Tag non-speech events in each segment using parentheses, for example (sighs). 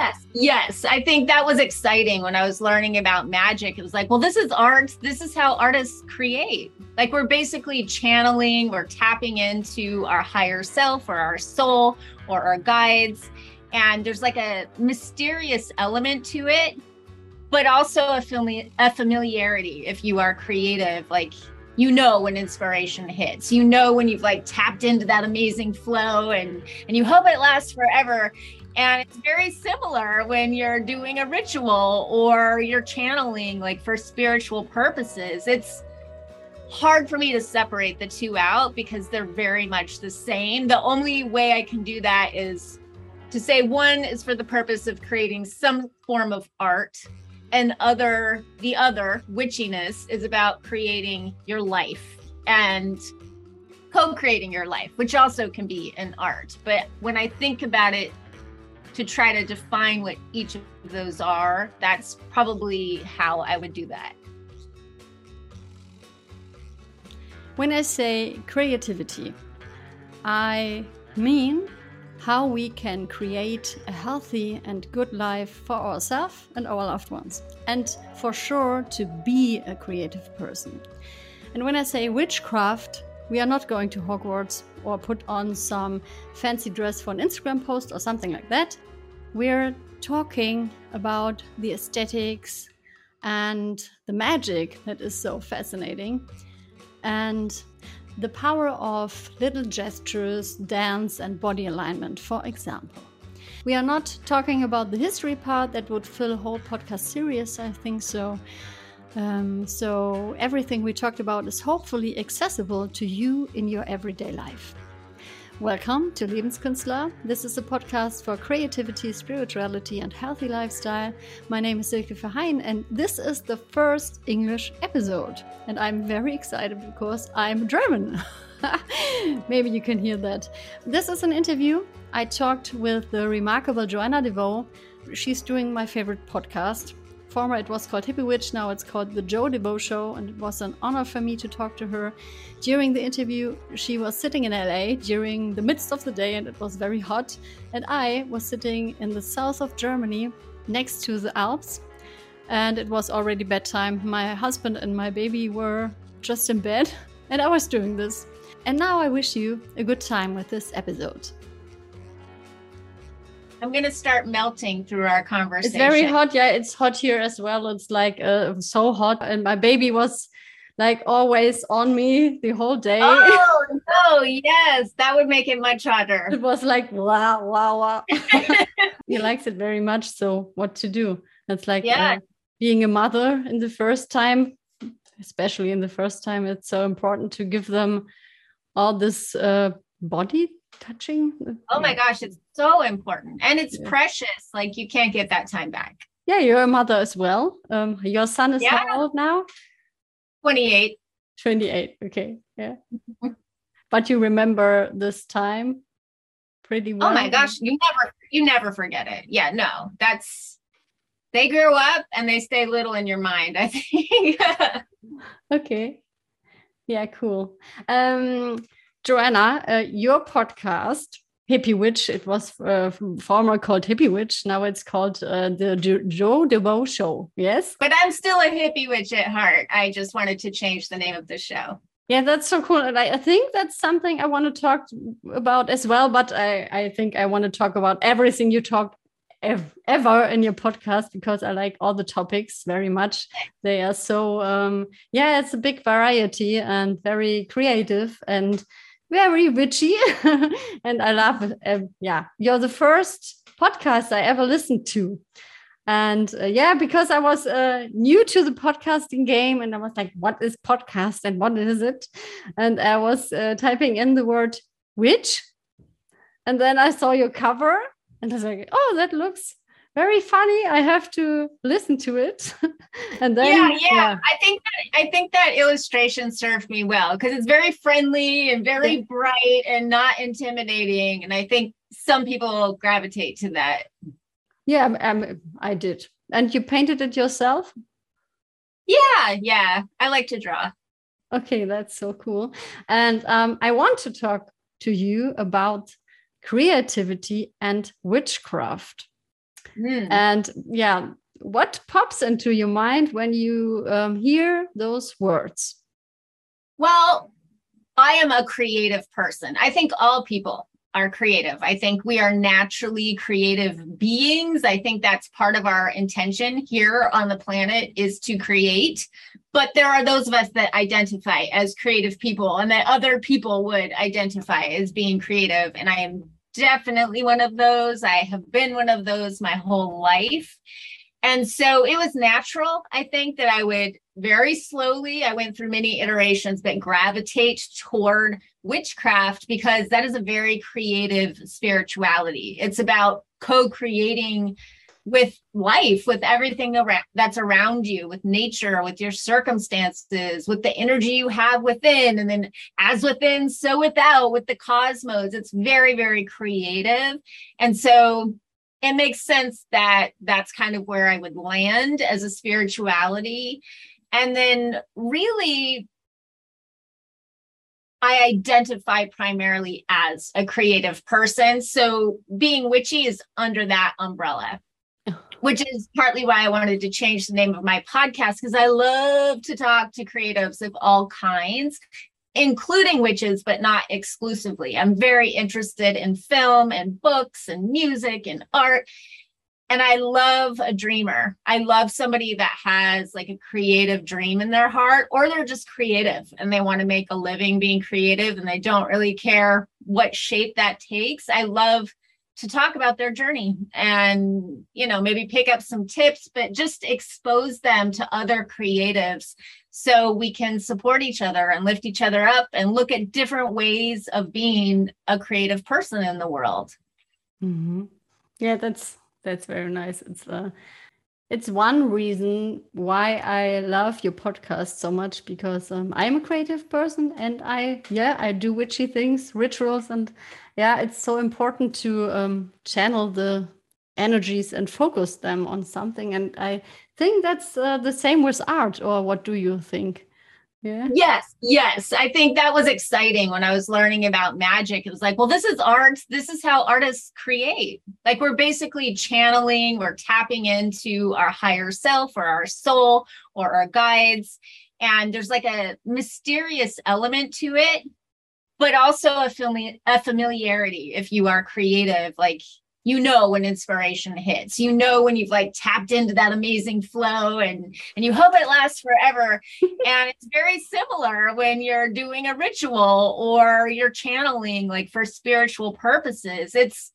Yes, yes. I think that was exciting when I was learning about magic. It was like, well, this is art. This is how artists create. Like we're basically channeling, we're tapping into our higher self or our soul or our guides. And there's like a mysterious element to it, but also a, fami- a familiarity if you are creative. Like you know when inspiration hits you know when you've like tapped into that amazing flow and and you hope it lasts forever and it's very similar when you're doing a ritual or you're channeling like for spiritual purposes. It's hard for me to separate the two out because they're very much the same. The only way I can do that is to say one is for the purpose of creating some form of art and other the other witchiness is about creating your life and co-creating your life which also can be an art but when i think about it to try to define what each of those are, that's probably how I would do that. When I say creativity, I mean how we can create a healthy and good life for ourselves and our loved ones, and for sure to be a creative person. And when I say witchcraft, we are not going to Hogwarts or put on some fancy dress for an Instagram post or something like that we're talking about the aesthetics and the magic that is so fascinating and the power of little gestures, dance, and body alignment, for example. We are not talking about the history part that would fill a whole podcast series, I think so. Um, so, everything we talked about is hopefully accessible to you in your everyday life. Welcome to Lebenskünstler. This is a podcast for creativity, spirituality, and healthy lifestyle. My name is Silke Verheyen, and this is the first English episode. And I'm very excited because I'm German. (laughs) Maybe you can hear that. This is an interview. I talked with the remarkable Joanna DeVoe. She's doing my favorite podcast, Former it was called Hippie Witch, now it's called The Joe DeVoe Show, and it was an honor for me to talk to her. During the interview, she was sitting in LA during the midst of the day and it was very hot, and I was sitting in the south of Germany next to the Alps, and it was already bedtime. My husband and my baby were just in bed, (laughs) and I was doing this. And now I wish you a good time with this episode. I'm gonna start melting through our conversation. It's very hot. Yeah, it's hot here as well. It's like uh, so hot, and my baby was like always on me the whole day. Oh (laughs) no, yes, that would make it much hotter. It was like wow, wow, wow. (laughs) he likes it very much. So what to do? It's like yeah. Uh, being a mother in the first time, especially in the first time, it's so important to give them all this uh, body touching. Oh my gosh, it's so important and it's yeah. precious. Like you can't get that time back. Yeah, you're a mother as well. Um, your son is yeah. how old now? 28. 28. Okay. Yeah. but you remember this time pretty well. Oh my gosh, you never you never forget it. Yeah, no. That's they grew up and they stay little in your mind, I (laughs) think. okay. Yeah, cool. Um Joanna, uh, your podcast, Hippie Witch, it was uh, former called Hippie Witch. Now it's called uh, the jo- Joe DeVoe Show. Yes. But I'm still a hippie witch at heart. I just wanted to change the name of the show. Yeah, that's so cool. And I, I think that's something I want to talk about as well. But I, I think I want to talk about everything you talked ev- ever in your podcast because I like all the topics very much. They are so, um, yeah, it's a big variety and very creative. And very witchy. (laughs) And i love uh, yeah you're the first podcast i ever listened to. And uh, yeah because i was uh, new to the podcasting game and i was like what is podcast and what is it? And i was uh, typing in the word witch. And then i saw your cover and i was like oh that looks very funny. I have to listen to it. (laughs) and then yeah, yeah, yeah, I think that I think that illustration served me well because it's very friendly and very yeah. bright and not intimidating. And I think some people will gravitate to that. Yeah, um, I did. And you painted it yourself? Yeah, yeah. I like to draw. Okay, that's so cool. And um, I want to talk to you about creativity and witchcraft Mm. And yeah, what pops into your mind when you um, hear those words? Well, I am a creative person. I think all people are creative. I think we are naturally creative beings. I think that's part of our intention here on the planet is to create. But there are those of us that identify as creative people and that other people would identify as being creative. And I am definitely one of those. I have been one of those my whole life. And so it was natural, I think, that I would very slowly, I went through many iterations, but gravitate toward witchcraft because that is a very creative spirituality. It's about co creating with life, with everything around, that's around you, with nature, with your circumstances, with the energy you have within. And then, as within, so without, with the cosmos. It's very, very creative. And so, it makes sense that that's kind of where I would land as a spirituality. And then, really, I identify primarily as a creative person. So, being witchy is under that umbrella, which is partly why I wanted to change the name of my podcast because I love to talk to creatives of all kinds including witches, but not exclusively. I'm very interested in film and books and music and art. And I love a dreamer. I love somebody that has like a creative dream in their heart, or they're just creative and they want to make a living being creative and they don't really care what shape that takes. I love to talk about their journey and you know maybe pick up some tips but just expose them to other creatives so we can support each other and lift each other up and look at different ways of being a creative person in the world mm-hmm. yeah that's that's very nice it's uh it's one reason why I love your podcast so much because um, I'm a creative person and I, yeah, I do witchy things, rituals, and yeah, it's so important to um, channel the energies and focus them on something. And I think that's uh, the same with art, or what do you think? Yeah. Yes, yes. I think that was exciting when I was learning about magic. It was like, well, this is art. This is how artists create. Like we're basically channeling, we're tapping into our higher self or our soul or our guides. And there's like a mysterious element to it, but also a, fami- a familiarity if you are creative. Like you know when inspiration hits. You know when you've like tapped into that amazing flow and and you hope it lasts forever. (laughs) And it's very similar when you're doing a ritual or you're channeling like for spiritual purposes. It's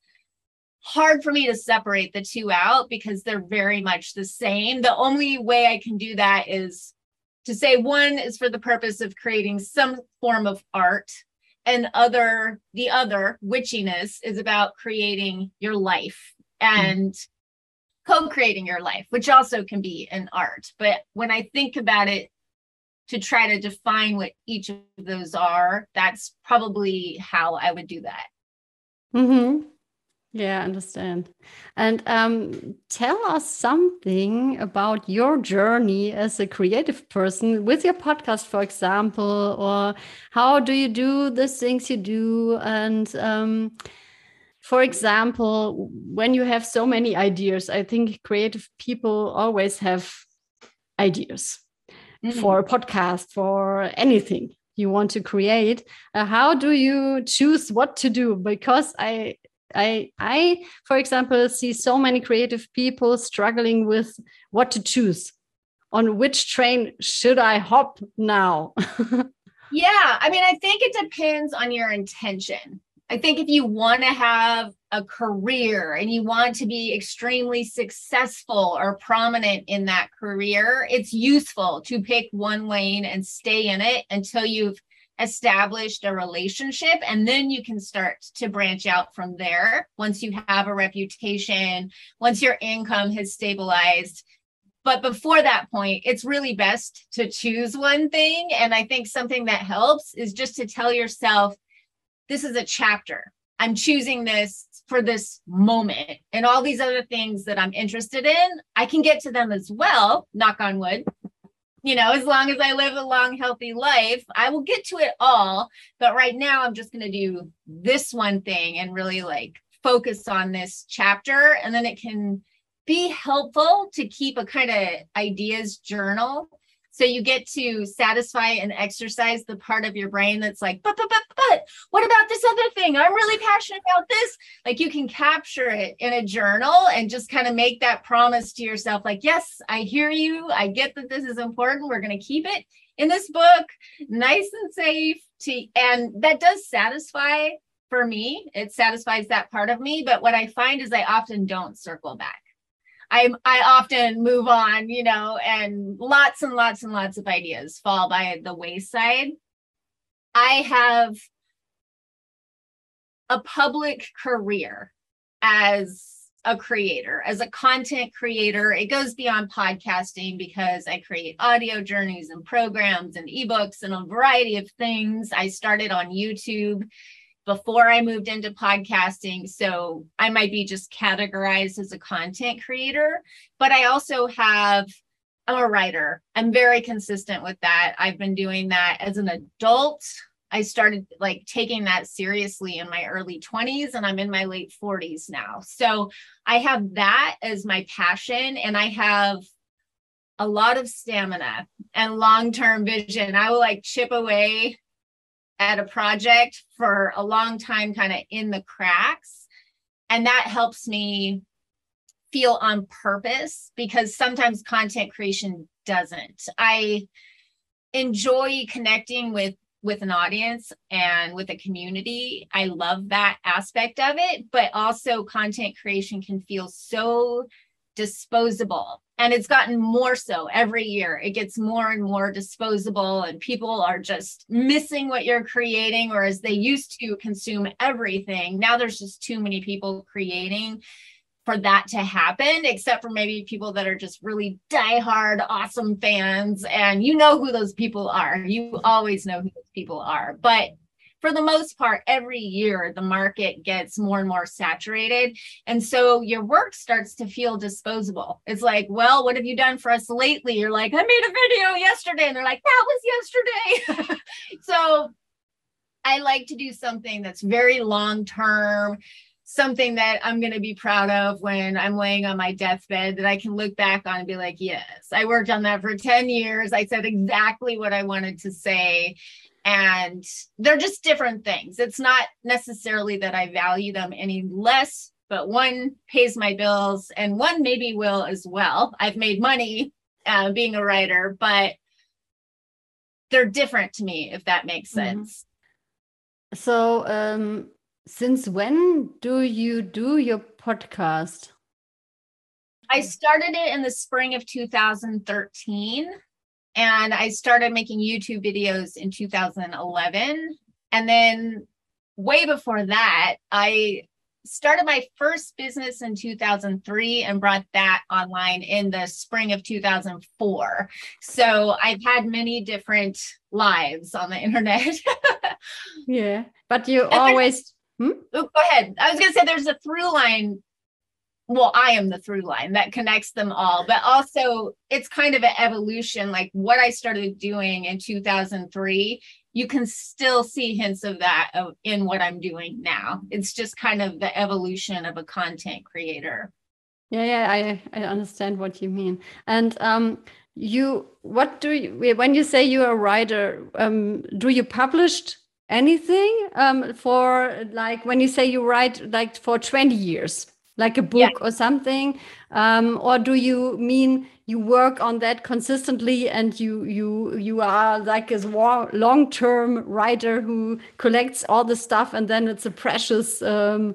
hard for me to separate the two out because they're very much the same. The only way i can do that is to say one is for the purpose of creating some form of art and other the other witchiness is about creating your life and mm-hmm. co-creating your life which also can be an art but when i think about it to try to define what each of those are that's probably how i would do that mm-hmm. Yeah, I understand. And um, tell us something about your journey as a creative person with your podcast, for example, or how do you do the things you do? And um, for example, when you have so many ideas, I think creative people always have ideas mm -hmm. for a podcast, for anything you want to create. Uh, how do you choose what to do? Because I I, I, for example, see so many creative people struggling with what to choose. On which train should I hop now? (laughs) yeah, I mean, I think it depends on your intention. I think if you want to have a career and you want to be extremely successful or prominent in that career, it's useful to pick one lane and stay in it until you've established a relationship and then you can start to branch out from there. Once you have a reputation once your income has stabilized. But before that point it's really best to choose one thing. And i think something that helps is just to tell yourself this is a chapter. I'm choosing this for this moment. And all these other things that i'm interested in i can get to them as well knock on wood you know, as long as I live a long, healthy life, I will get to it all. But right now, I'm just going to do this one thing and really like focus on this chapter. And then it can be helpful to keep a kind of ideas journal so you get to satisfy and exercise the part of your brain that's like, but, but, but, but, what about this other thing? I'm really passionate about this. Like you can capture it in a journal and just kind of make that promise to yourself, like, yes, I hear you. I get that this is important. We're going to keep it in this book, nice and safe. To, and that does satisfy for me. It satisfies that part of me. But what I find is I often don't circle back. I I often move on, you know, and lots and lots and lots of ideas fall by the wayside. I have a public career as a creator, as a content creator. It goes beyond podcasting because I create audio journeys and programs and ebooks and a variety of things. I started on YouTube before I moved into podcasting. So I might be just categorized as a content creator, but I also have, I'm a writer. I'm very consistent with that. I've been doing that as an adult. I started like taking that seriously in my early 20s and I'm in my late 40s now. So I have that as my passion and I have a lot of stamina and long-term vision. I will like chip away at a project for a long time, kind of in the cracks. And that helps me feel on purpose because sometimes content creation doesn't. I enjoy connecting with with an audience and with a community. I love that aspect of it, but also content creation can feel so disposable. And it's gotten more so every year. It gets more and more disposable and people are just missing what you're creating or as they used to consume everything now there's just too many people creating for that to happen except for maybe people that are just really diehard awesome fans. And you know who those people are. You always know who those people are. But for the most part, every year the market gets more and more saturated. And so your work starts to feel disposable. It's like, well, what have you done for us lately? You're like, I made a video yesterday. And they're like, that was yesterday. (laughs) so I like to do something that's very long term something that I'm going to be proud of when I'm laying on my deathbed that I can look back on and be like, yes, I worked on that for 10 years. I said exactly what I wanted to say and they're just different things. It's not necessarily that I value them any less, but one pays my bills and one maybe will as well. I've made money uh, being a writer, but they're different to me, if that makes mm-hmm. sense. Mm-hmm. So, um, since when do you do your podcast? I started it in the spring of 2013 and I started making YouTube videos in 2011. And then way before that, I started my first business in 2003 and brought that online in the spring of 2004. So I've had many different lives on the (laughs) internet. yeah, but you and always. Hmm? Oh, go ahead. I was going to say there's a through line well i am the through line that connects them all but also it's kind of an evolution like what i started doing in 2003 you can still see hints of that in what i'm doing now. It's just kind of the evolution of a content creator. Yeah yeah i i understand what you mean. And um you what do you when you say you're a writer um do you published anything um for like when you say you write like for 20 years like a book yeah. or something? Um, or do you mean you work on that consistently and you you you are like a long-term writer who collects all the stuff and then it's a precious um,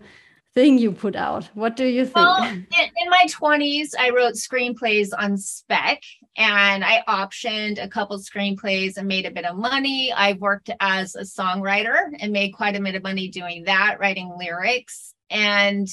thing you put out? What do you think? Well, (laughs) in, in my 20s i wrote screenplays on spec and i optioned a couple screenplays and made a bit of money. I worked as a songwriter and made quite a bit of money doing that writing lyrics. And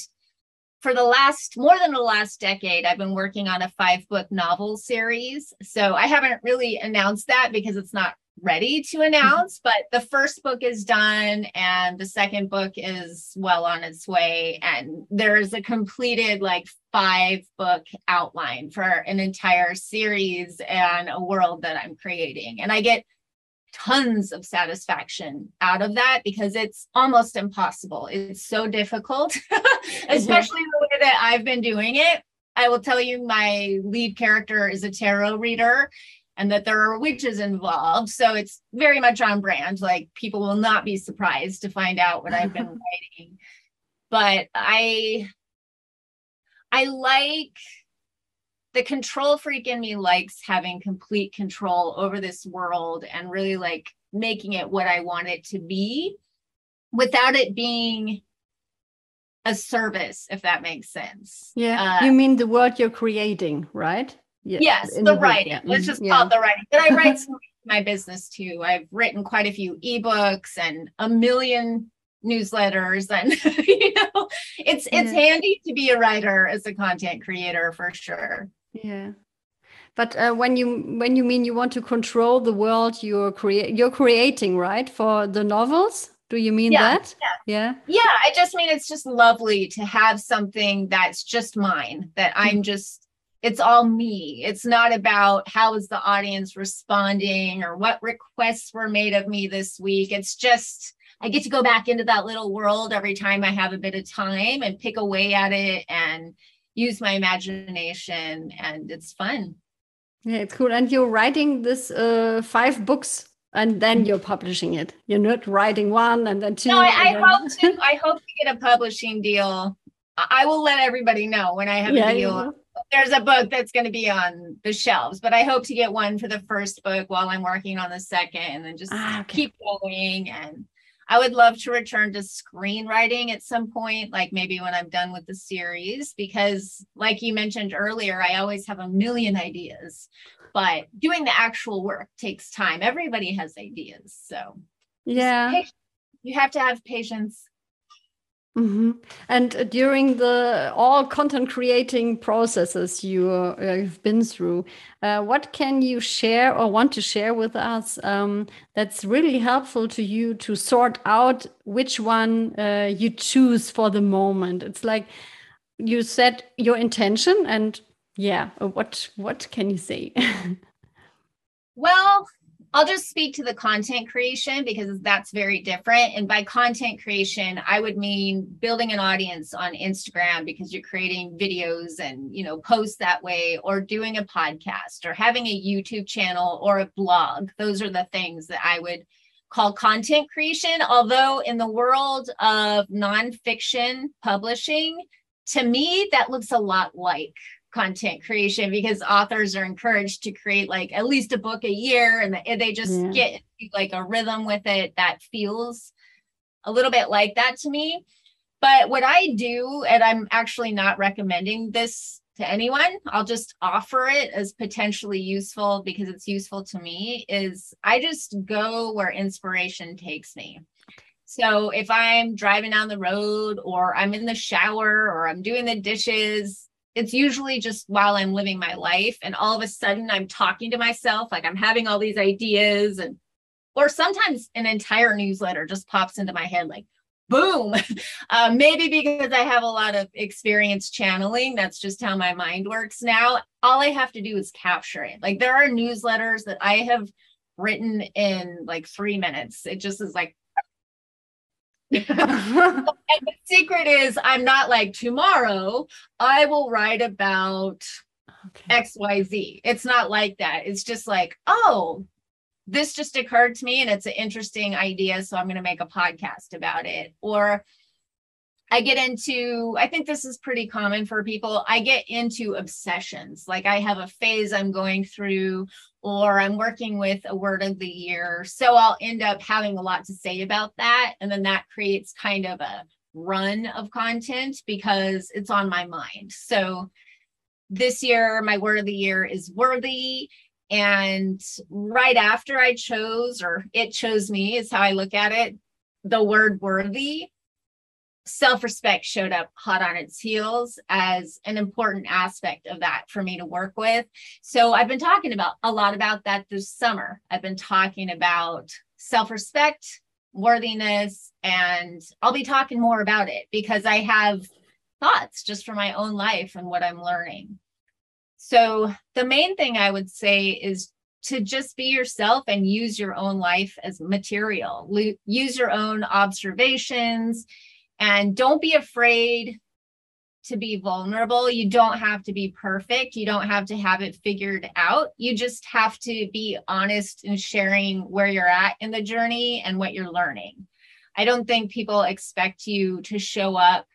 for the last more than the last decade, I've been working on a five book novel series. So I haven't really announced that because it's not ready to mm-hmm. announce, but the first book is done and the second book is well on its way. And there's a completed like five book outline for an entire series and a world that I'm creating. And I get tons of satisfaction out of that because it's almost impossible. It's so difficult, (laughs) mm-hmm. especially the way that I've been doing it. I will tell you my lead character is a tarot reader and that there are witches involved. So it's very much on brand. Like people will not be surprised to find out what I've been (laughs) writing. But I I like the control freak in me likes having complete control over this world and really like making it what I want it to be without it being a service, if that makes sense. Yeah. Uh, you mean the world you're creating, right? Yeah, yes, the, the writing. Yeah. Let's just mm-hmm. call it the writing. But I write (laughs) my business too. I've written quite a few ebooks and a million newsletters and (laughs) you know it's it's yeah. handy to be a writer as a content creator for sure yeah. But uh, when you when you mean you want to control the world you're create you're creating right for the novels? Do you mean yeah, that? yeah. yeah. Yeah i just mean it's just lovely to have something that's just mine that i'm mm-hmm. just it's all me. It's not about how is the audience responding or what requests were made of me this week. It's just I get to go back into that little world every time I have a bit of time and pick away at it and use my imagination and it's fun. Yeah, it's cool. And you're writing this uh, five books and then you're publishing it. You're not writing one and then two. No, I, I hope (laughs) to. I hope to get a publishing deal. I will let everybody know when I have yeah, a deal. There's a book that's going to be on the shelves, but I hope to get one for the first book while I'm working on the second, and then just ah, okay. keep going and I would love to return to screenwriting at some point, like maybe when I'm done with the series, because like you mentioned earlier, I always have a million ideas, but doing the actual work takes time. Everybody has ideas. So, yeah, you have to have patience Mm-hmm. And during the all content creating processes you uh, have been through, uh, what can you share or want to share with us um, that's really helpful to you to sort out which one uh, you choose for the moment? It's like you set your intention, and yeah, what what can you say? (laughs) well, I'll just speak to the content creation because that's very different. And by content creation, I would mean building an audience on Instagram because you're creating videos and, you know, posts that way, or doing a podcast or having a YouTube channel or a blog. Those are the things that I would call content creation. Although in the world of nonfiction publishing, to me, that looks a lot like content creation because authors are encouraged to create like at least a book a year and they just yeah. get like a rhythm with it that feels a little bit like that to me. But what I do, and I'm actually not recommending this to anyone, I'll just offer it as potentially useful because it's useful to me, is I just go where inspiration takes me. So if I'm driving down the road or I'm in the shower or I'm doing the dishes, it's usually just while I'm living my life. And all of a sudden I'm talking to myself, like I'm having all these ideas and or sometimes an entire newsletter just pops into my head like boom (laughs) uh, maybe because i have a lot of experience channeling that's just how my mind works now all i have to do is capture it like there are newsletters that i have written in like three minutes it just is like (laughs) and the secret is I'm not like tomorrow I will write about okay. XYZ. It's not like that. It's just like, oh, this just occurred to me and it's an interesting idea. So I'm going to make a podcast about it. Or I get into, I think this is pretty common for people. I get into obsessions. Like I have a phase I'm going through, or I'm working with a word of the year. So I'll end up having a lot to say about that. And then that creates kind of a run of content because it's on my mind. So this year, my word of the year is worthy. And right after I chose, or it chose me, is how I look at it, the word worthy self respect showed up hot on its heels as an important aspect of that for me to work with. So I've been talking about a lot about that this summer. I've been talking about self respect, worthiness, and I'll be talking more about it because I have thoughts just for my own life and what I'm learning. So the main thing I would say is to just be yourself and use your own life as material. Use your own observations, and don't be afraid to be vulnerable. You don't have to be perfect. You don't have to have it figured out. You just have to be honest in sharing where you're at in the journey and what you're learning. I don't think people expect you to show up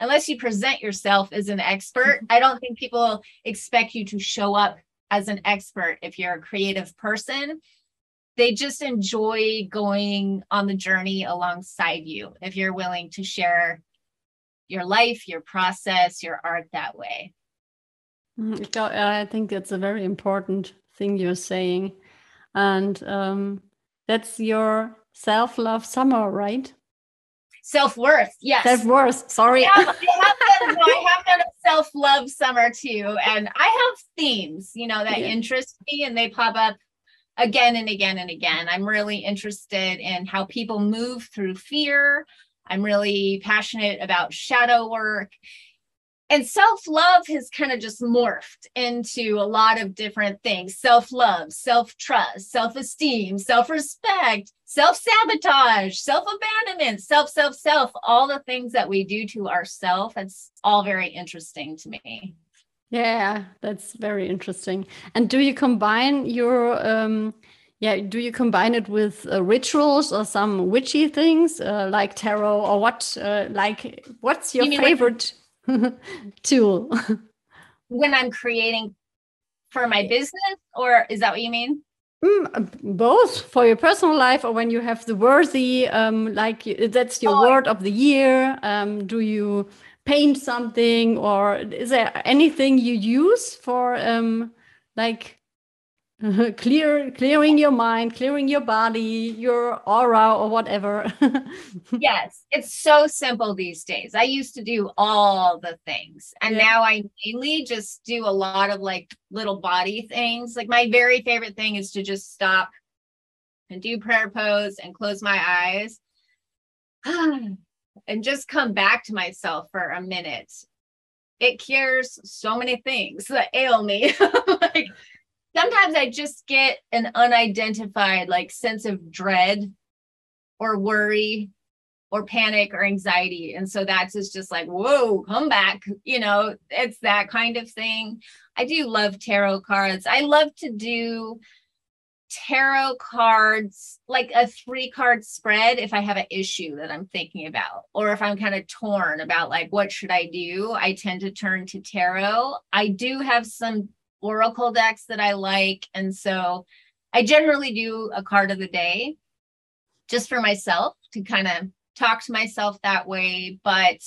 unless you present yourself as an expert. Mm-hmm. I don't think people expect you to show up as an expert if you're a creative person. They just enjoy going on the journey alongside you if you're willing to share your life, your process, your art that way. Mm, I think that's a very important thing you're saying. And um, that's your self love summer, right? Self worth, yes. Self worth, sorry. I have, I have done a self love summer too. And I have themes, you know, that yeah. interest me and they pop up again and again and again. I'm really interested in how people move through fear, I'm really passionate about shadow work. And self love has kind of just morphed into a lot of different things self love, self trust, self esteem, self respect, self sabotage, self abandonment, self, self, self, all the things that we do to ourselves. It's all very interesting to me. Yeah, that's very interesting. And do you combine your um, yeah, do you combine it with uh, rituals or some witchy things uh, like tarot or what? Uh, like, what's your you favorite (laughs) tool? when I'm creating for my business, or is that what you mean? Mm, uh, both for your personal life or when you have the worthy, um, like that's your oh, word of the year. Um, do you paint something or is there anything you use for um, like (laughs) clear clearing your mind clearing your body your aura or whatever? (laughs) Yes it's so simple these days. I used to do all the things and yeah. now i mainly just do a lot of like little body things. Like my very favorite thing is to just stop and do prayer pose and close my eyes (sighs) (sighs) and just come back to myself for a minute it cures so many things that ail me (laughs) like sometimes I just get an unidentified like sense of dread or worry or panic or anxiety. And so that's just like, whoa, come back. You know, it's that kind of thing. I do love tarot cards. I love to do tarot cards, like a three card spread if I have an issue that I'm thinking about, or if I'm kind of torn about like, what should I do? I tend to turn to tarot. I do have some oracle decks that I like. And so I generally do a card of the day just for myself to kind of talk to myself that way. But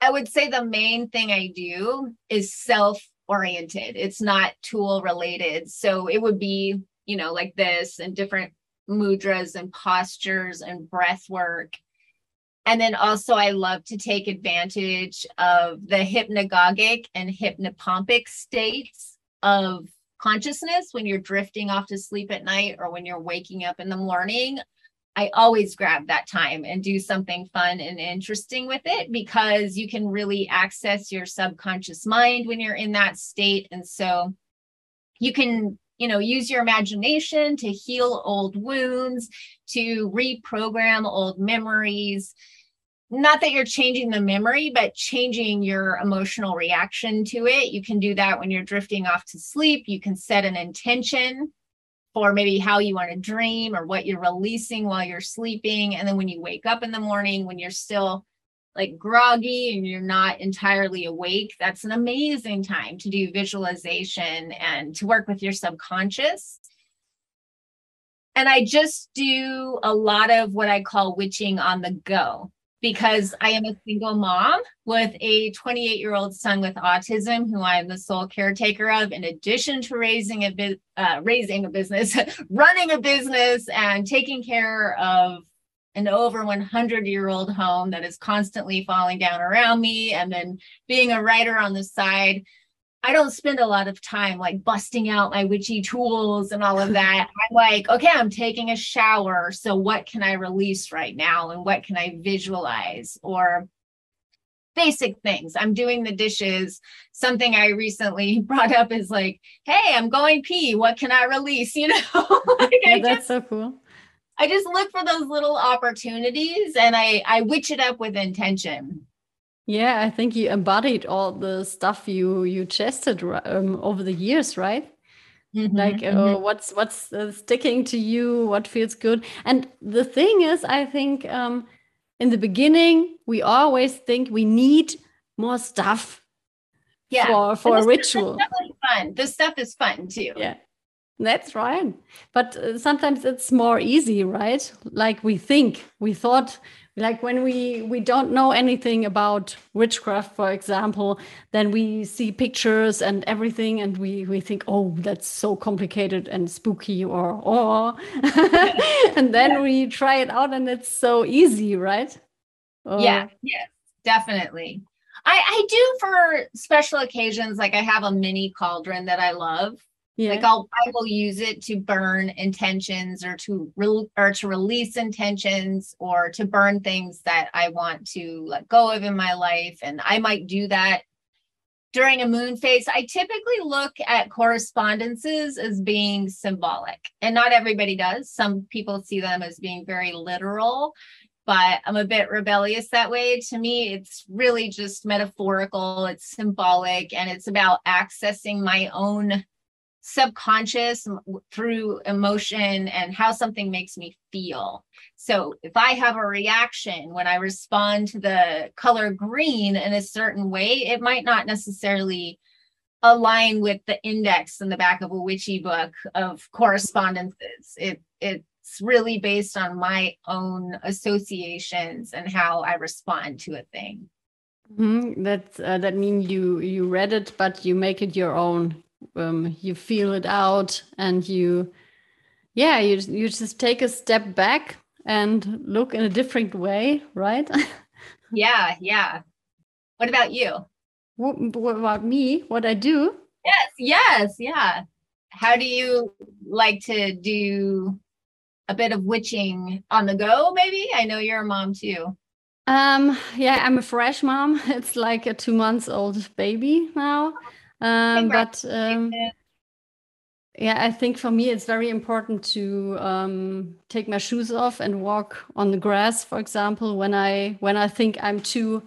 I would say the main thing I do is self oriented, it's not tool related. So it would be, you know, like this and different mudras and postures and breath work and then also, I love to take advantage of the hypnagogic and hypnopompic states of consciousness when you're drifting off to sleep at night or when you're waking up in the morning. I always grab that time and do something fun and interesting with it because you can really access your subconscious mind when you're in that state. And so you can you know use your imagination to heal old wounds to reprogram old memories not that you're changing the memory, but changing your emotional reaction to it. You can do that when you're drifting off to sleep. You can set an intention for maybe how you want to dream or what you're releasing while you're sleeping. And then when you wake up in the morning, when you're still like groggy and you're not entirely awake, that's an amazing time to do visualization and to work with your subconscious. And I just do a lot of what I call witching on the go because I am a single mom with a 28 year old son with autism, who I am the sole caretaker of, in addition to raising a bit, uh, raising a business, (laughs) running a business, and taking care of an over 100 year old home that is constantly falling down around me, and then being a writer on the side. I don't spend a lot of time like busting out my witchy tools and all of that. (laughs) I'm like, okay, I'm taking a shower. So what can I release right now? And what can I visualize? Or basic things. I'm doing the dishes. Something I recently (laughs) brought up is like, hey, I'm going pee. What can I release? (laughs) You know, like yeah, that's just, so cool. I just look for those little opportunities and I I witch it up with intention. Yeah, I think you embodied all the stuff you you tested um, over the years, right? Mm-hmm, like uh, mm-hmm. what's what's uh, sticking to you, what feels good. And the thing is, I think um, in the beginning we always think we need more stuff yeah. for for a ritual. fun. This stuff is fun too. Yeah. That's right. But uh, sometimes it's more easy, right? Like we think, we thought like when we we don't know anything about witchcraft for example then we see pictures and everything and we we think oh that's so complicated and spooky or or (laughs) and then yeah. we try it out and it's so easy right or, yeah yes definitely i i do for special occasions like i have a mini cauldron that i love yeah. Like I'll I will use it to burn intentions or to re- or to release intentions or to burn things that I want to let go of in my life and I might do that during a moon phase. I typically look at correspondences as being symbolic and not everybody does. Some people see them as being very literal but I'm a bit rebellious that way. To me, it's really just metaphorical, it's symbolic, and it's about accessing my own subconscious through emotion and how something makes me feel. So if I have a reaction when I respond to the color green in a certain way, it might not necessarily align with the index in the back of a witchy book of correspondences. It it's really based on my own associations and how I respond to a thing. Mm-hmm. That uh, that means you you read it, but you make it your own um, you feel it out and you yeah you, you just take a step back and look in a different way right? (laughs) Yeah yeah. What about you? What, what about me? What i do? Yes yes yeah. How do you like to do a bit of witching on the go maybe? I know you're a mom too. Um yeah i'm a fresh mom. (laughs) It's like a two months old baby now um, but um, yeah, I think for me it's very important to um, take my shoes off and walk on the grass, for example, when I when I think I'm too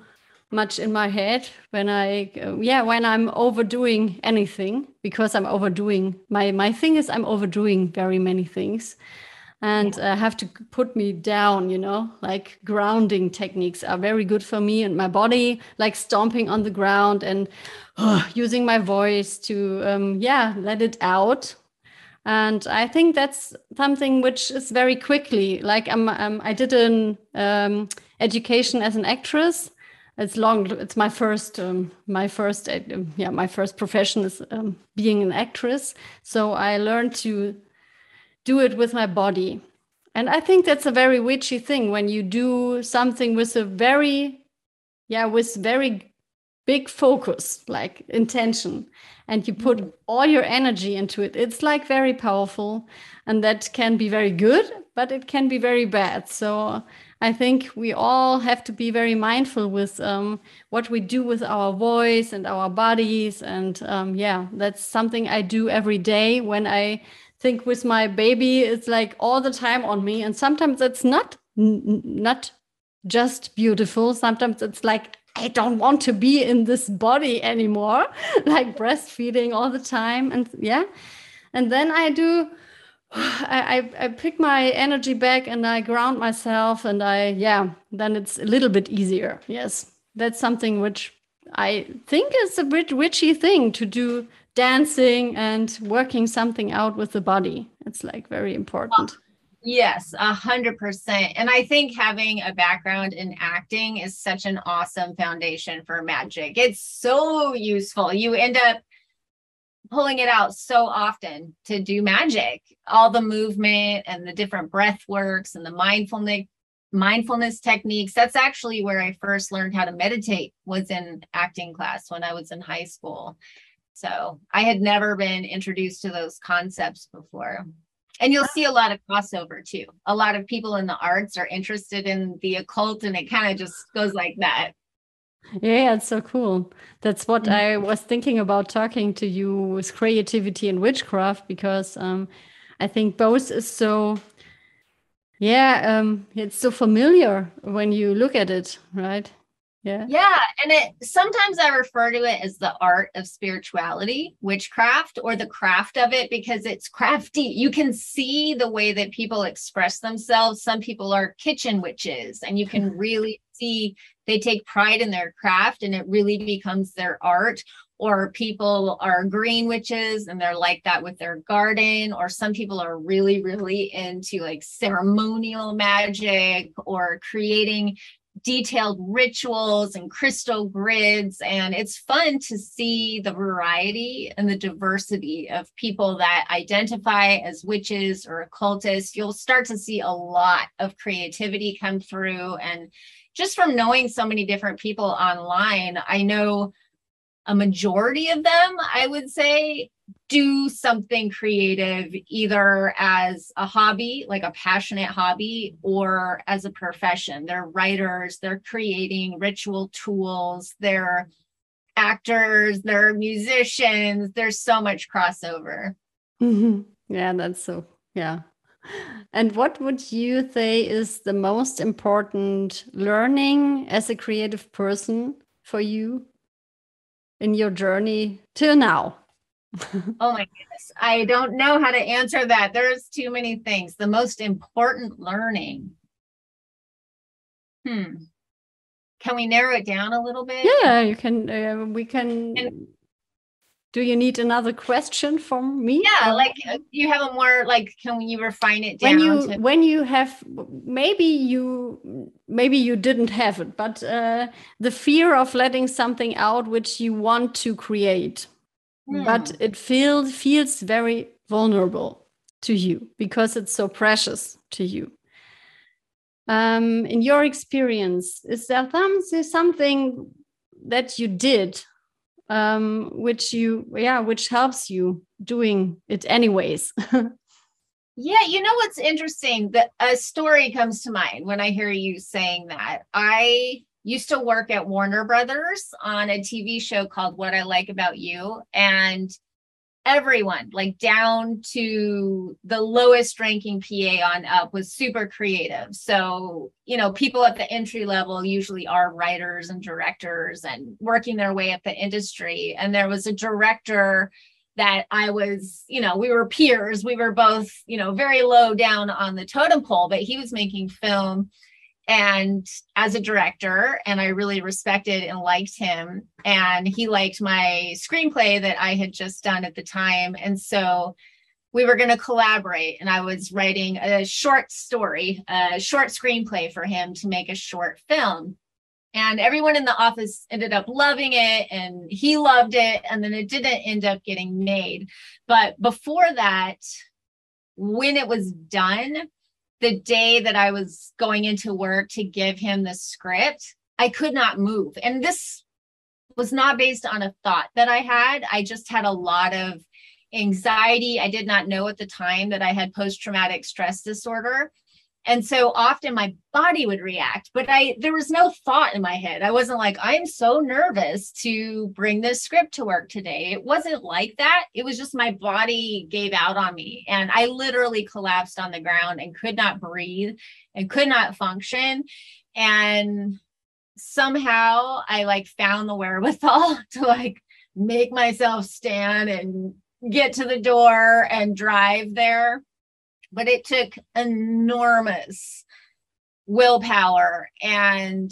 much in my head when i uh, yeah when i'm overdoing anything because i'm overdoing my my thing is i'm overdoing very many things and yeah. uh, have to put me down you know? Like grounding techniques are very good for me and my body like stomping on the ground and uh, (sighs) using my voice to um, yeah let it out. And i think that's something which is very quickly like i'm, um, i did an um, education as an actress. It's long it's my first um, my first uh, yeah my first profession is um, being an actress. So i learned to do it with my body. And I think that's a very witchy thing when you do something with a very, yeah, with very big focus, like intention, and you put mm-hmm. all your energy into it. It's like very powerful. And that can be very good, but it can be very bad. So I think we all have to be very mindful with um, what we do with our voice and our bodies. And um, yeah, that's something I do every day when I think with my baby it's like all the time on me. And sometimes it's not not just beautiful. Sometimes it's like i don't want to be in this body anymore. (laughs) Like breastfeeding all the time. And yeah. And then i do (sighs) I, I, I pick my energy back and I ground myself and I yeah then it's a little bit easier. Yes. That's something which I think is a bit witchy thing to do dancing and working something out with the body. It's like very important. Yes, a hundred percent. And I think having a background in acting is such an awesome foundation for magic. It's so useful. You end up pulling it out so often to do magic. All the movement and the different breath works and the mindfulness mindfulness techniques. That's actually where I first learned how to meditate was in acting class when I was in high school. So I had never been introduced to those concepts before. And you'll see a lot of crossover too. A lot of people in the arts are interested in the occult, and it kind of just goes like that. Yeah, it's so cool. That's what mm-hmm. I was thinking about talking to you with creativity and witchcraft because um, I think both is so. Yeah, um, it's so familiar when you look at it, right? Yeah. Yeah. And it sometimes I refer to it as the art of spirituality, witchcraft, or the craft of it because it's crafty. You can see the way that people express themselves. Some people are kitchen witches, and you can (laughs) really see they take pride in their craft and it really becomes their art. Or people are green witches and they're like that with their garden. Or some people are really, really into like ceremonial magic or creating detailed rituals and crystal grids. And it's fun to see the variety and the diversity of people that identify as witches or occultists. You'll start to see a lot of creativity come through. And just from knowing so many different people online, I know a majority of them, I would say, do something creative either as a hobby, like a passionate hobby, or as a profession. They're writers, they're creating ritual tools, they're actors, they're musicians. There's so much crossover. Mm-hmm. Yeah, that's so, yeah. And what would you say is the most important learning as a creative person for you in your journey till now? Oh my goodness. I don't know how to answer that. There's too many things. The most important learning. Hmm. Can we narrow it down a little bit? Yeah, you can. Uh, we can. And, do you need another question from me? Yeah, like uh, you have a more like can you refine it down? When you to- when you have maybe you maybe you didn't have it, but uh, the fear of letting something out which you want to create but hmm. it feels feels very vulnerable to you because it's so precious to you. Um, in your experience, is there something that you did um, which you yeah which helps you doing it anyways? (laughs) Yeah, you know what's interesting? That a story comes to mind when I hear you saying that. I used to work at Warner Brothers on a TV show called What I Like About You. And everyone, like down to the lowest ranking PA on up, was super creative. So, you know, people at the entry level usually are writers and directors and working their way up the industry. And there was a director that I was, you know, we were peers. We were both, you know, very low down on the totem pole, but he was making film and as a director and i really respected and liked him and he liked my screenplay that i had just done at the time and so we were going to collaborate and i was writing a short story a short screenplay for him to make a short film. And everyone in the office ended up loving it and he loved it and then it didn't end up getting made. But before that when it was done the day that I was going into work to give him the script, I could not move. And this was not based on a thought that I had. I just had a lot of anxiety. I did not know at the time that I had post traumatic stress disorder and so often my body would react but i there was no thought in my head. I wasn't like i'm so nervous to bring this script to work today. It wasn't like that. It was just my body gave out on me and i literally collapsed on the ground and could not breathe and could not function. And somehow i like found the wherewithal (laughs) to like make myself stand and get to the door and drive there but it took enormous willpower and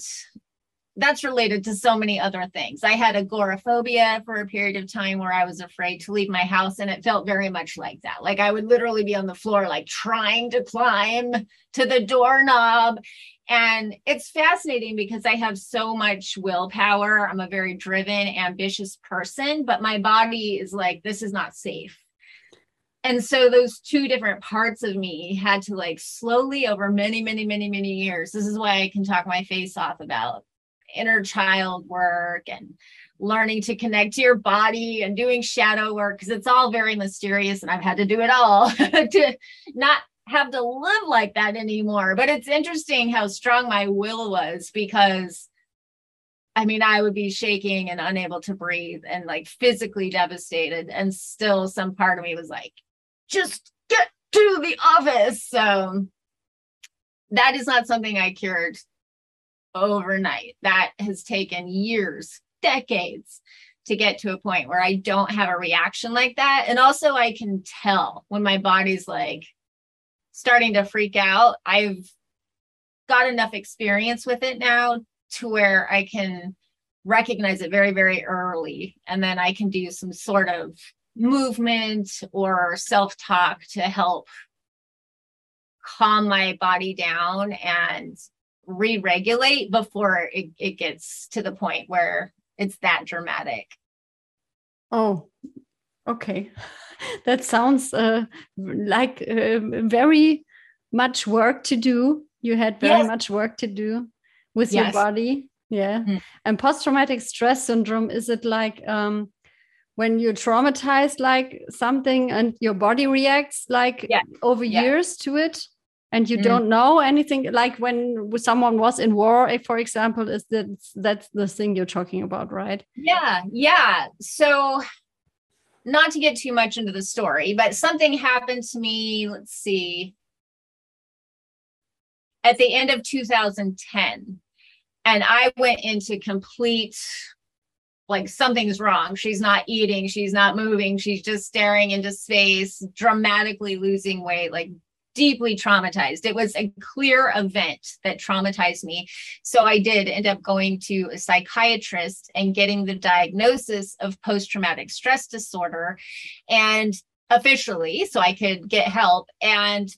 that's related to so many other things. I had agoraphobia for a period of time where I was afraid to leave my house, and it felt very much like that. Like I would literally be on the floor, like trying to climb to the doorknob. And it's fascinating because I have so much willpower. I'm a very driven, ambitious person, but my body is like, this is not safe and so those two different parts of me had to like slowly over many many many many years this is why i can talk my face off about inner child work and learning to connect to your body and doing shadow work because it's all very mysterious and i've had to do it all (laughs) to not have to live like that anymore but it's interesting how strong my will was because I mean, I would be shaking and unable to breathe and like physically devastated. And still, some part of me was like, just get to the office. So that is not something I cured overnight. That has taken years, decades to get to a point where I don't have a reaction like that. And also, I can tell when my body's like starting to freak out. I've got enough experience with it now to where I can recognize it very, very early. And then I can do some sort of movement or self talk to help calm my body down and re-regulate before it, it gets to the point where it's that dramatic oh okay (laughs) that sounds uh, like uh, very much work to do you had very yes. much work to do with yes. your body yeah mm. and post-traumatic stress syndrome is it like um when you're traumatized like something and your body reacts like yeah. over yeah. years to it and you mm. don't know anything like when someone was in war for example is that that's the thing you're talking about right yeah yeah so not to get too much into the story but something happened to me let's see at the end of 2010 and i went into complete like something's wrong she's not eating she's not moving she's just staring into space dramatically losing weight like deeply traumatized. It was a clear event that traumatized me. So I did end up going to a psychiatrist and getting the diagnosis of post traumatic stress disorder and officially so I could get help. And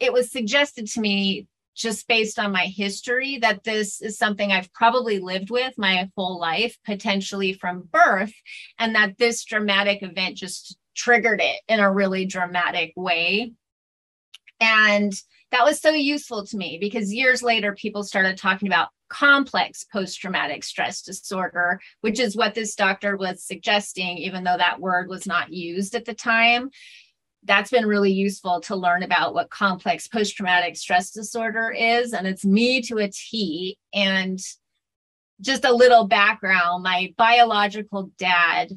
it was suggested to me just based on my history that this is something I've probably lived with my whole life, potentially from birth, and that this dramatic event just triggered it in a really dramatic way. And that was so useful to me because years later, people started talking about complex post traumatic stress disorder, which is what this doctor was suggesting, even though that word was not used at the time. That's been really useful to learn about what complex post traumatic stress disorder is. And it's me to a T. And just a little background my biological dad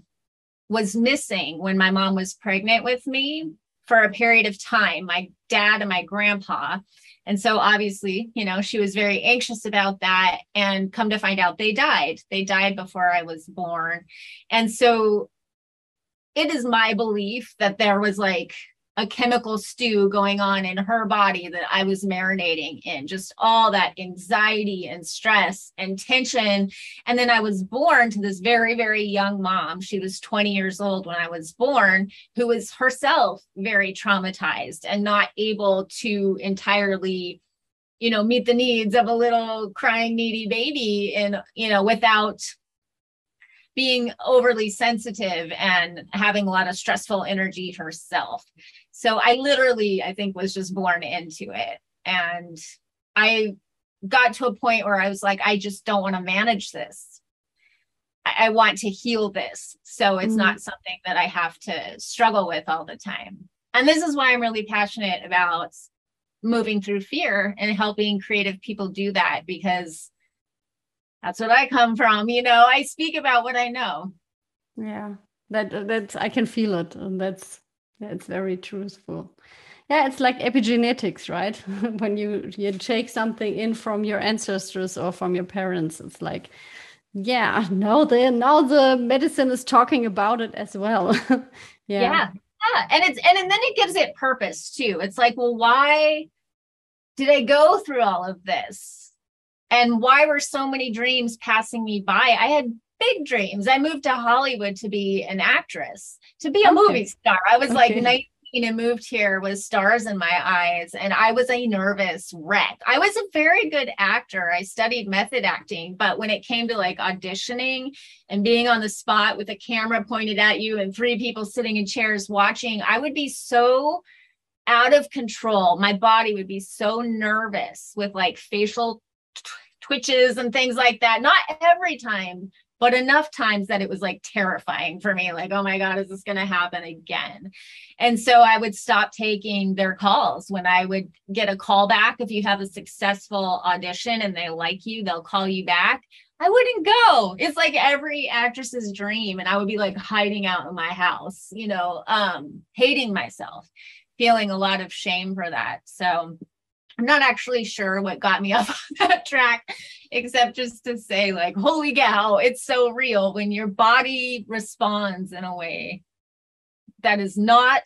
was missing when my mom was pregnant with me for a period of time, my dad and my grandpa. And so obviously, you know, she was very anxious about that. And come to find out, they died. They died before I was born. And so it is my belief that there was like a chemical stew going on in her body that I was marinating in, just all that anxiety and stress and tension. And then I was born to this very, very young mom. She was 20 years old when I was born, who was herself very traumatized and not able to entirely you know meet the needs of a little crying needy baby and you know without being overly sensitive and having a lot of stressful energy herself. So I literally, I think, was just born into it. And I got to a point where I was like, I just don't want to manage this. I, I want to heal this. So it's mm-hmm. not something that I have to struggle with all the time. And this is why I'm really passionate about moving through fear and helping creative people do that because that's what I come from. You know, I speak about what I know. Yeah, that that's I can feel it, and that's that's very truthful. Yeah, it's like epigenetics, right? (laughs) when you you take something in from your ancestors or from your parents, it's like, yeah, now the now the medicine is talking about it as well. (laughs) yeah. yeah. Yeah, and it's and, and then it gives it purpose too. It's like, well, why did I go through all of this? And why were so many dreams passing me by? I had big dreams. I moved to Hollywood to be an actress, to be a okay. movie star. I was okay. like 19 and moved here with stars in my eyes. And I was a nervous wreck. I was a very good actor. I studied method acting, but when it came to like auditioning and being on the spot with a camera pointed at you and three people sitting in chairs watching, I would be so out of control. My body would be so nervous with like facial twitches and things like that. Not every time, but enough times that it was like terrifying for me like oh my god is this going to happen again? And so i would stop taking their calls. When i would get a call back if you have a successful audition and they like you they'll call you back. I wouldn't go. It's like every actress's dream and i would be like hiding out in my house you know um hating myself feeling a lot of shame for that. So I'm not actually sure what got me (laughs) off that track, except just to say, like, holy cow, it's so real when your body responds in a way that is not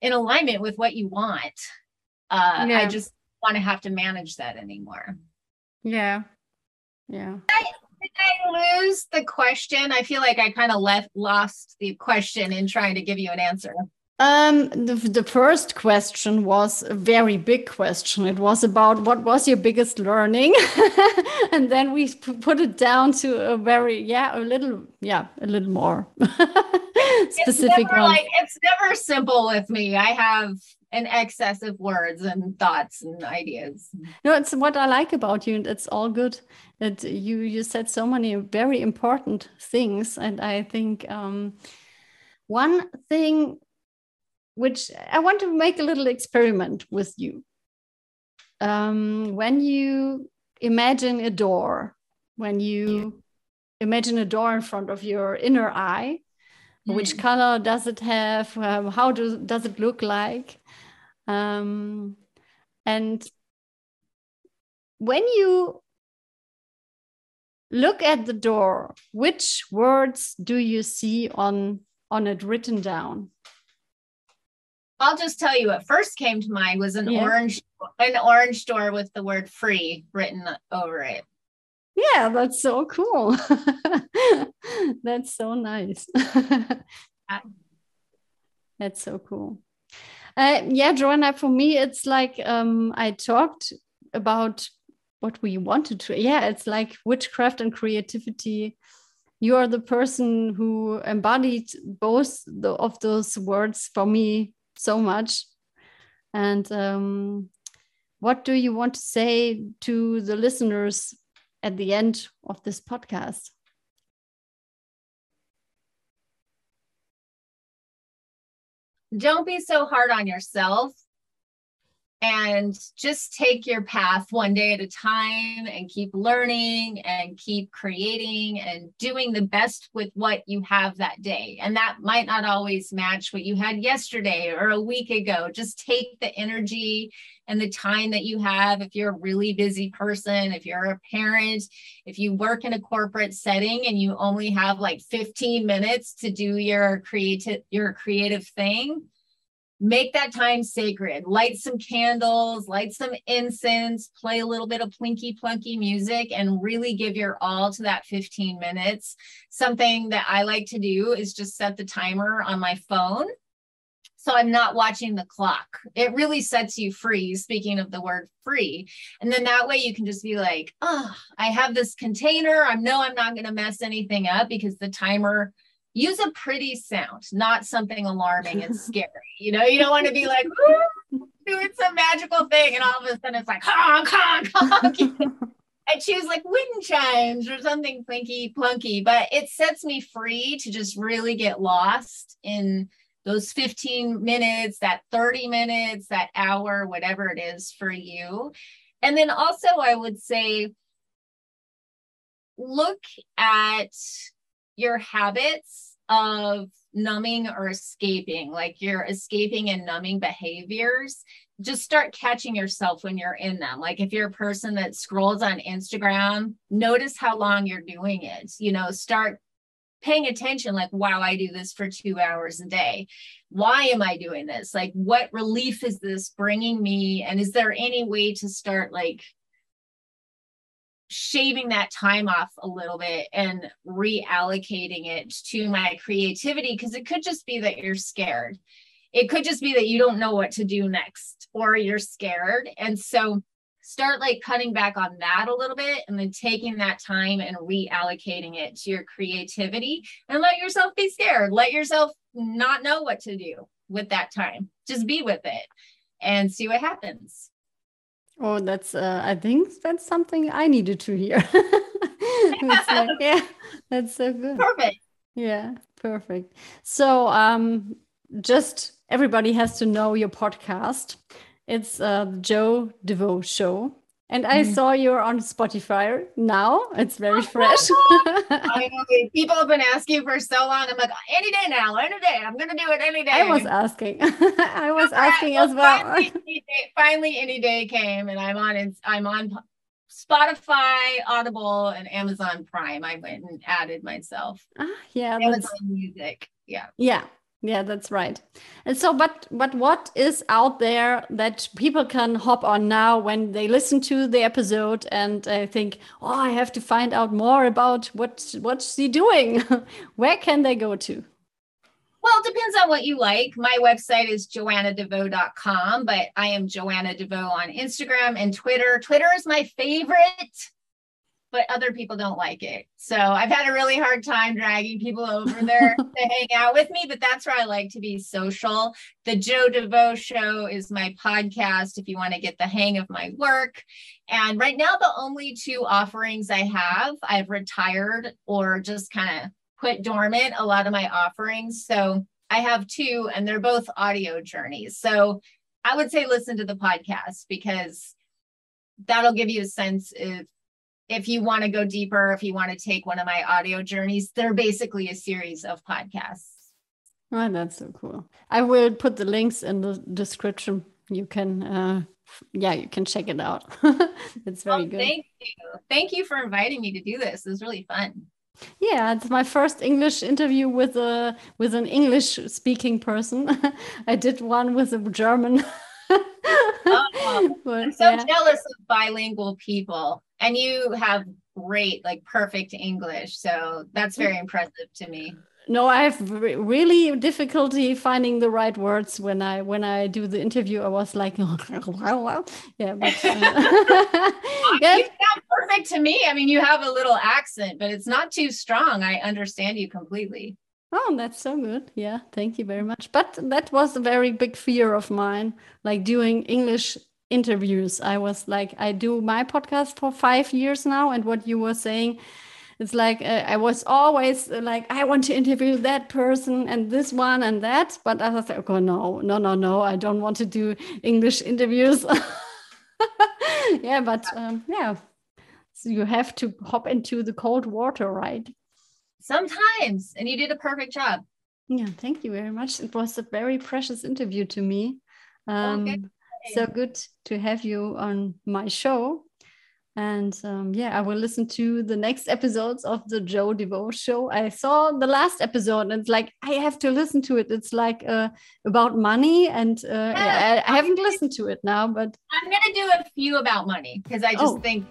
in alignment with what you want. Uh, yeah. I just want to have to manage that anymore. Yeah. Yeah. Did I, did I lose the question? I feel like I kind of left lost the question in trying to give you an answer. Um, the, the first question was a very big question. It was about what was your biggest learning, (laughs) and then we put it down to a very yeah a little yeah a little more (laughs) specific it's never, one. Like, it's never simple with me. I have an excess of words and thoughts and ideas. No, it's what I like about you, and it's all good. That you you said so many very important things, and I think um, one thing which I want to make a little experiment with you. Um, when you imagine a door, when you imagine a door in front of your inner eye, mm. which color does it have? Um, how do, does it look like? Um, and when you look at the door, which words do you see on on it written down? I'll just tell you what first came to mind was an yeah. orange an orange door with the word free written over it. Yeah, that's so cool. (laughs) that's so nice. (laughs) that's so cool. Uh, yeah, Joanna, for me, it's like um, I talked about what we wanted to. Yeah, it's like witchcraft and creativity. You are the person who embodied both the, of those words for me so much. And um, what do you want to say to the listeners at the end of this podcast? Don't be so hard on yourself and just take your path one day at a time and keep learning and keep creating and doing the best with what you have that day. And that might not always match what you had yesterday or a week ago. Just take the energy and the time that you have. If you're a really busy person, if you're a parent, if you work in a corporate setting and you only have like 15 minutes to do your creative your creative thing, make that time sacred. Light some candles, light some incense, play a little bit of plinky plunky music, and really give your all to that 15 minutes. Something that I like to do is just set the timer on my phone. So I'm not watching the clock. It really sets you free, speaking of the word free. And then that way you can just be like, oh, I have this container. I know I'm not going to mess anything up because the timer use a pretty sound, not something alarming and (laughs) scary. You know, you don't want to be like doing some magical thing, and all of a sudden it's like honk, honk, honk. (laughs) I choose like wind chimes or something plinky plunky, but it sets me free to just really get lost in those 15 minutes, that 30 minutes, that hour, whatever it is for you. And then also, I would say, look at your habits of numbing or escaping, like you're escaping and numbing behaviors, just start catching yourself when you're in them. Like if you're a person that scrolls on Instagram, notice how long you're doing it. You know, start paying attention like wow i do this for two hours a day why am i doing this like what relief is this bringing me and is there any way to start like shaving that time off a little bit and reallocating it to my creativity because it could just be that you're scared. It could just be that you don't know what to do next or you're scared. And so start like cutting back on that a little bit and then taking that time and reallocating it to your creativity and let yourself be scared. Let yourself not know what to do with that time. Just be with it and see what happens. Oh, that's, uh, I think that's something I needed to hear. (laughs) it's like, yeah, that's so good. Perfect. Yeah, perfect. So, um, just everybody has to know your podcast. It's uh, Joe DeVoe Show. And I mm. saw you're on Spotify now. It's very fresh. (laughs) I. (laughs) People have been asking for so long. I'm like, any day now, any day. I'm gonna do it any day. (laughs) I was asking. I was asking well, as well. Finally any, day, finally, any day came, and I'm on. I'm on Spotify, Audible, and Amazon Prime. I went and added myself. Ah, yeah, Amazon Music. Yeah. Yeah, yeah that's right and so but but what is out there that people can hop on now when they listen to the episode and uh, think oh i have to find out more about what what's he doing (laughs) where can they go to well, it depends on what you like. My website is joannadevoe.com, but I am Joanna Devoe on Instagram and Twitter. Twitter is my favorite but other people don't like it. So I've had a really hard time dragging people over there (laughs) to hang out with me, but that's where I like to be social. The Joe DeVoe Show is my podcast if you want to get the hang of my work. And right now, the only two offerings I have, I've retired or just kind of put dormant a lot of my offerings. So I have two, and they're both audio journeys. So I would say listen to the podcast because that'll give you a sense if if you want to go deeper, if you want to take one of my audio journeys, they're basically a series of podcasts. Oh, that's so cool. I will put the links in the description. You can, uh, yeah, you can check it out. (laughs) it's very oh, good. Thank you. Thank you for inviting me to do this. It was really fun. Yeah, it's my first English interview with a with an English speaking person. (laughs) I did one with a German. (laughs) oh, (laughs) I'm so yeah. jealous of bilingual people. And you have great like perfect english. So that's very impressive to me. No i have really difficulty finding the right words when i when i do the interview. I was like (laughs) yeah but, uh, (laughs) yeah. you sound perfect to me. I mean you have a little accent but it's not too strong. I understand you completely oh that's so good yeah thank you very much but that was a very big fear of mine like doing english interviews. I was like, I do my podcast for five years now, and what you were saying, it's like uh, I was always uh, like, I want to interview that person and this one and that, but I was like, oh no, no, no, no, I don't want to do English interviews. (laughs) yeah, but um, yeah, so you have to hop into the cold water, right? Sometimes, and you did a perfect job. Yeah, thank you very much. It was a very precious interview to me. Um, okay so good to have you on my show. And um, yeah, I will listen to the next episodes of the Joe DeVoe show. I saw the last episode, and it's like I have to listen to it. It's like uh, about money, and uh, yeah, I, I, haven't listened to it now, but I'm gonna do a few about money because I just oh. think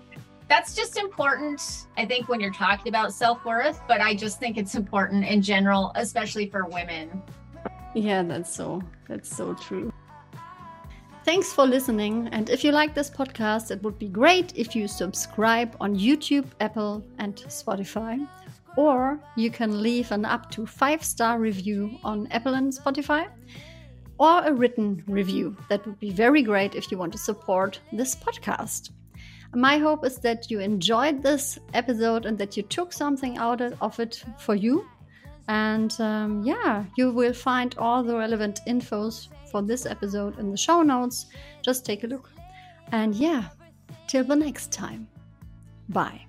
that's just important. I think when you're talking about self worth, but I just think it's important in general, especially for women. Yeah, that's so that's so true. Thanks for listening. And if you like this podcast, it would be great if you subscribe on YouTube, Apple, and Spotify. Or you can leave an up to five star review on Apple and Spotify, or a written review. That would be very great if you want to support this podcast. My hope is that you enjoyed this episode and that you took something out of it for you. And um, yeah, you will find all the relevant infos for this episode in the show notes. Just take a look. And yeah, till the next time. Bye.